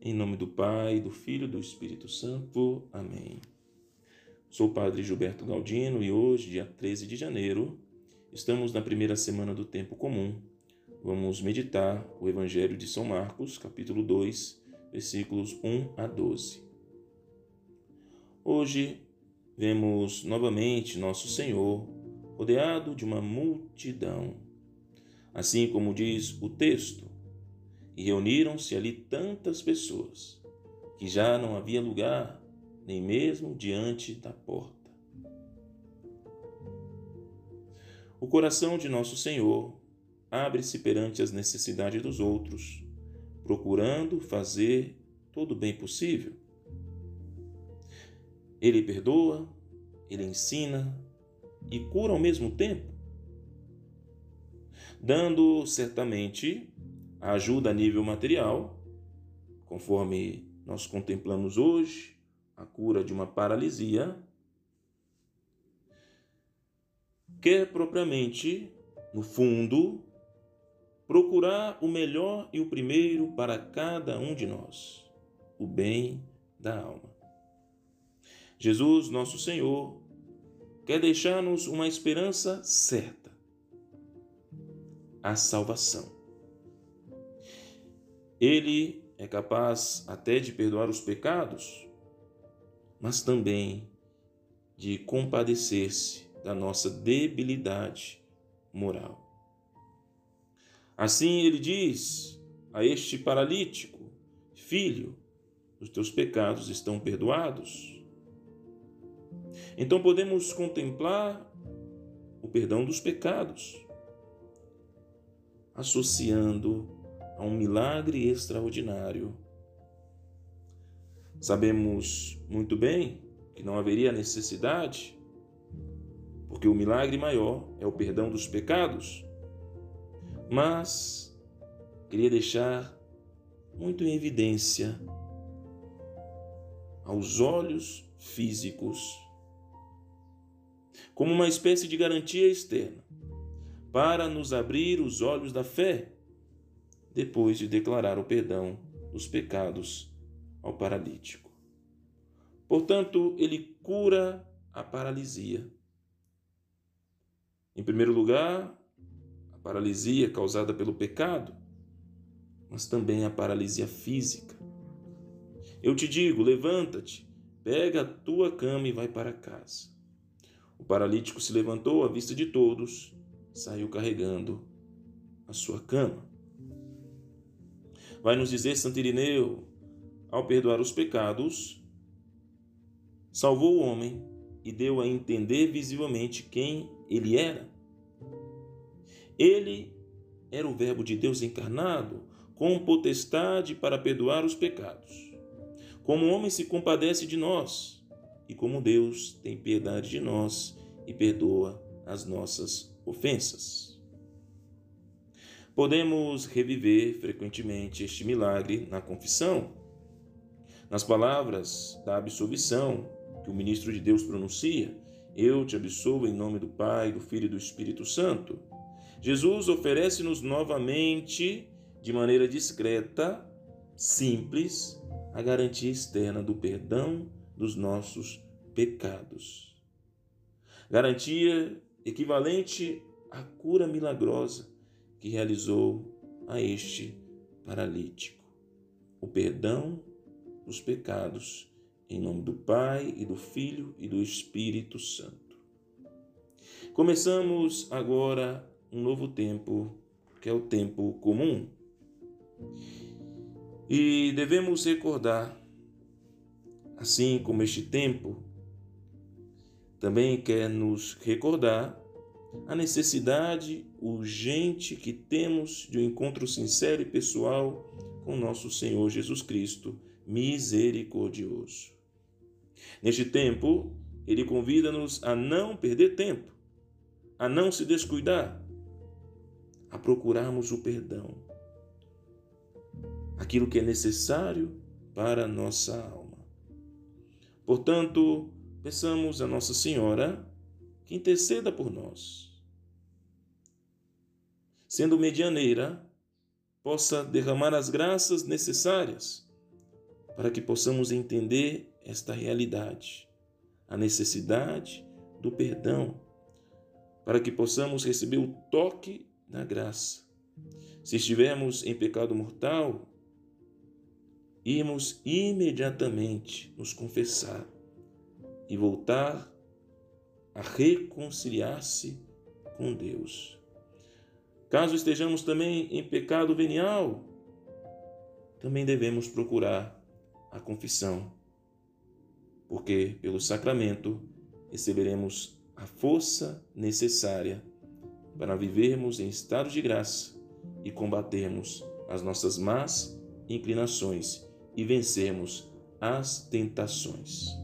Em nome do Pai, do Filho e do Espírito Santo. Amém. Sou o Padre Gilberto Galdino e hoje, dia 13 de janeiro, estamos na primeira semana do tempo comum. Vamos meditar o Evangelho de São Marcos, capítulo 2, versículos 1 a 12. Hoje vemos novamente nosso Senhor rodeado de uma multidão. Assim como diz o texto, e reuniram-se ali tantas pessoas que já não havia lugar nem mesmo diante da porta. O coração de nosso Senhor abre-se perante as necessidades dos outros, procurando fazer todo o bem possível. Ele perdoa, ele ensina e cura ao mesmo tempo, dando certamente a ajuda a nível material, conforme nós contemplamos hoje, a cura de uma paralisia, quer propriamente, no fundo, procurar o melhor e o primeiro para cada um de nós, o bem da alma. Jesus, nosso Senhor, quer deixar-nos uma esperança certa: a salvação. Ele é capaz até de perdoar os pecados, mas também de compadecer-se da nossa debilidade moral. Assim ele diz a este paralítico: Filho, os teus pecados estão perdoados. Então podemos contemplar o perdão dos pecados, associando a um milagre extraordinário. Sabemos muito bem que não haveria necessidade, porque o milagre maior é o perdão dos pecados, mas queria deixar muito em evidência aos olhos físicos, como uma espécie de garantia externa, para nos abrir os olhos da fé depois de declarar o perdão dos pecados ao paralítico. Portanto, ele cura a paralisia. Em primeiro lugar, a paralisia causada pelo pecado, mas também a paralisia física. Eu te digo: levanta-te, pega a tua cama e vai para casa. O paralítico se levantou à vista de todos, saiu carregando a sua cama. Vai nos dizer Santo Irineu, ao perdoar os pecados, salvou o homem e deu a entender visivelmente quem ele era. Ele era o Verbo de Deus encarnado, com potestade para perdoar os pecados. Como o homem se compadece de nós, e como Deus tem piedade de nós e perdoa as nossas ofensas. Podemos reviver frequentemente este milagre na confissão, nas palavras da absolvição que o ministro de Deus pronuncia: Eu te absolvo em nome do Pai, do Filho e do Espírito Santo. Jesus oferece-nos novamente, de maneira discreta, simples, a garantia externa do perdão dos nossos pecados. Garantia equivalente à cura milagrosa que realizou a este paralítico. O perdão dos pecados, em nome do Pai e do Filho e do Espírito Santo. Começamos agora um novo tempo, que é o tempo comum. E devemos recordar, assim como este tempo também quer nos recordar a necessidade urgente que temos de um encontro sincero e pessoal com nosso Senhor Jesus Cristo, misericordioso. Neste tempo, ele convida-nos a não perder tempo, a não se descuidar, a procurarmos o perdão, aquilo que é necessário para a nossa alma. Portanto, peçamos a Nossa Senhora interceda por nós. Sendo medianeira, possa derramar as graças necessárias para que possamos entender esta realidade, a necessidade do perdão, para que possamos receber o toque da graça. Se estivermos em pecado mortal, irmos imediatamente nos confessar e voltar a reconciliar-se com Deus. Caso estejamos também em pecado venial, também devemos procurar a confissão, porque pelo sacramento receberemos a força necessária para vivermos em estado de graça e combatermos as nossas más inclinações e vencermos as tentações.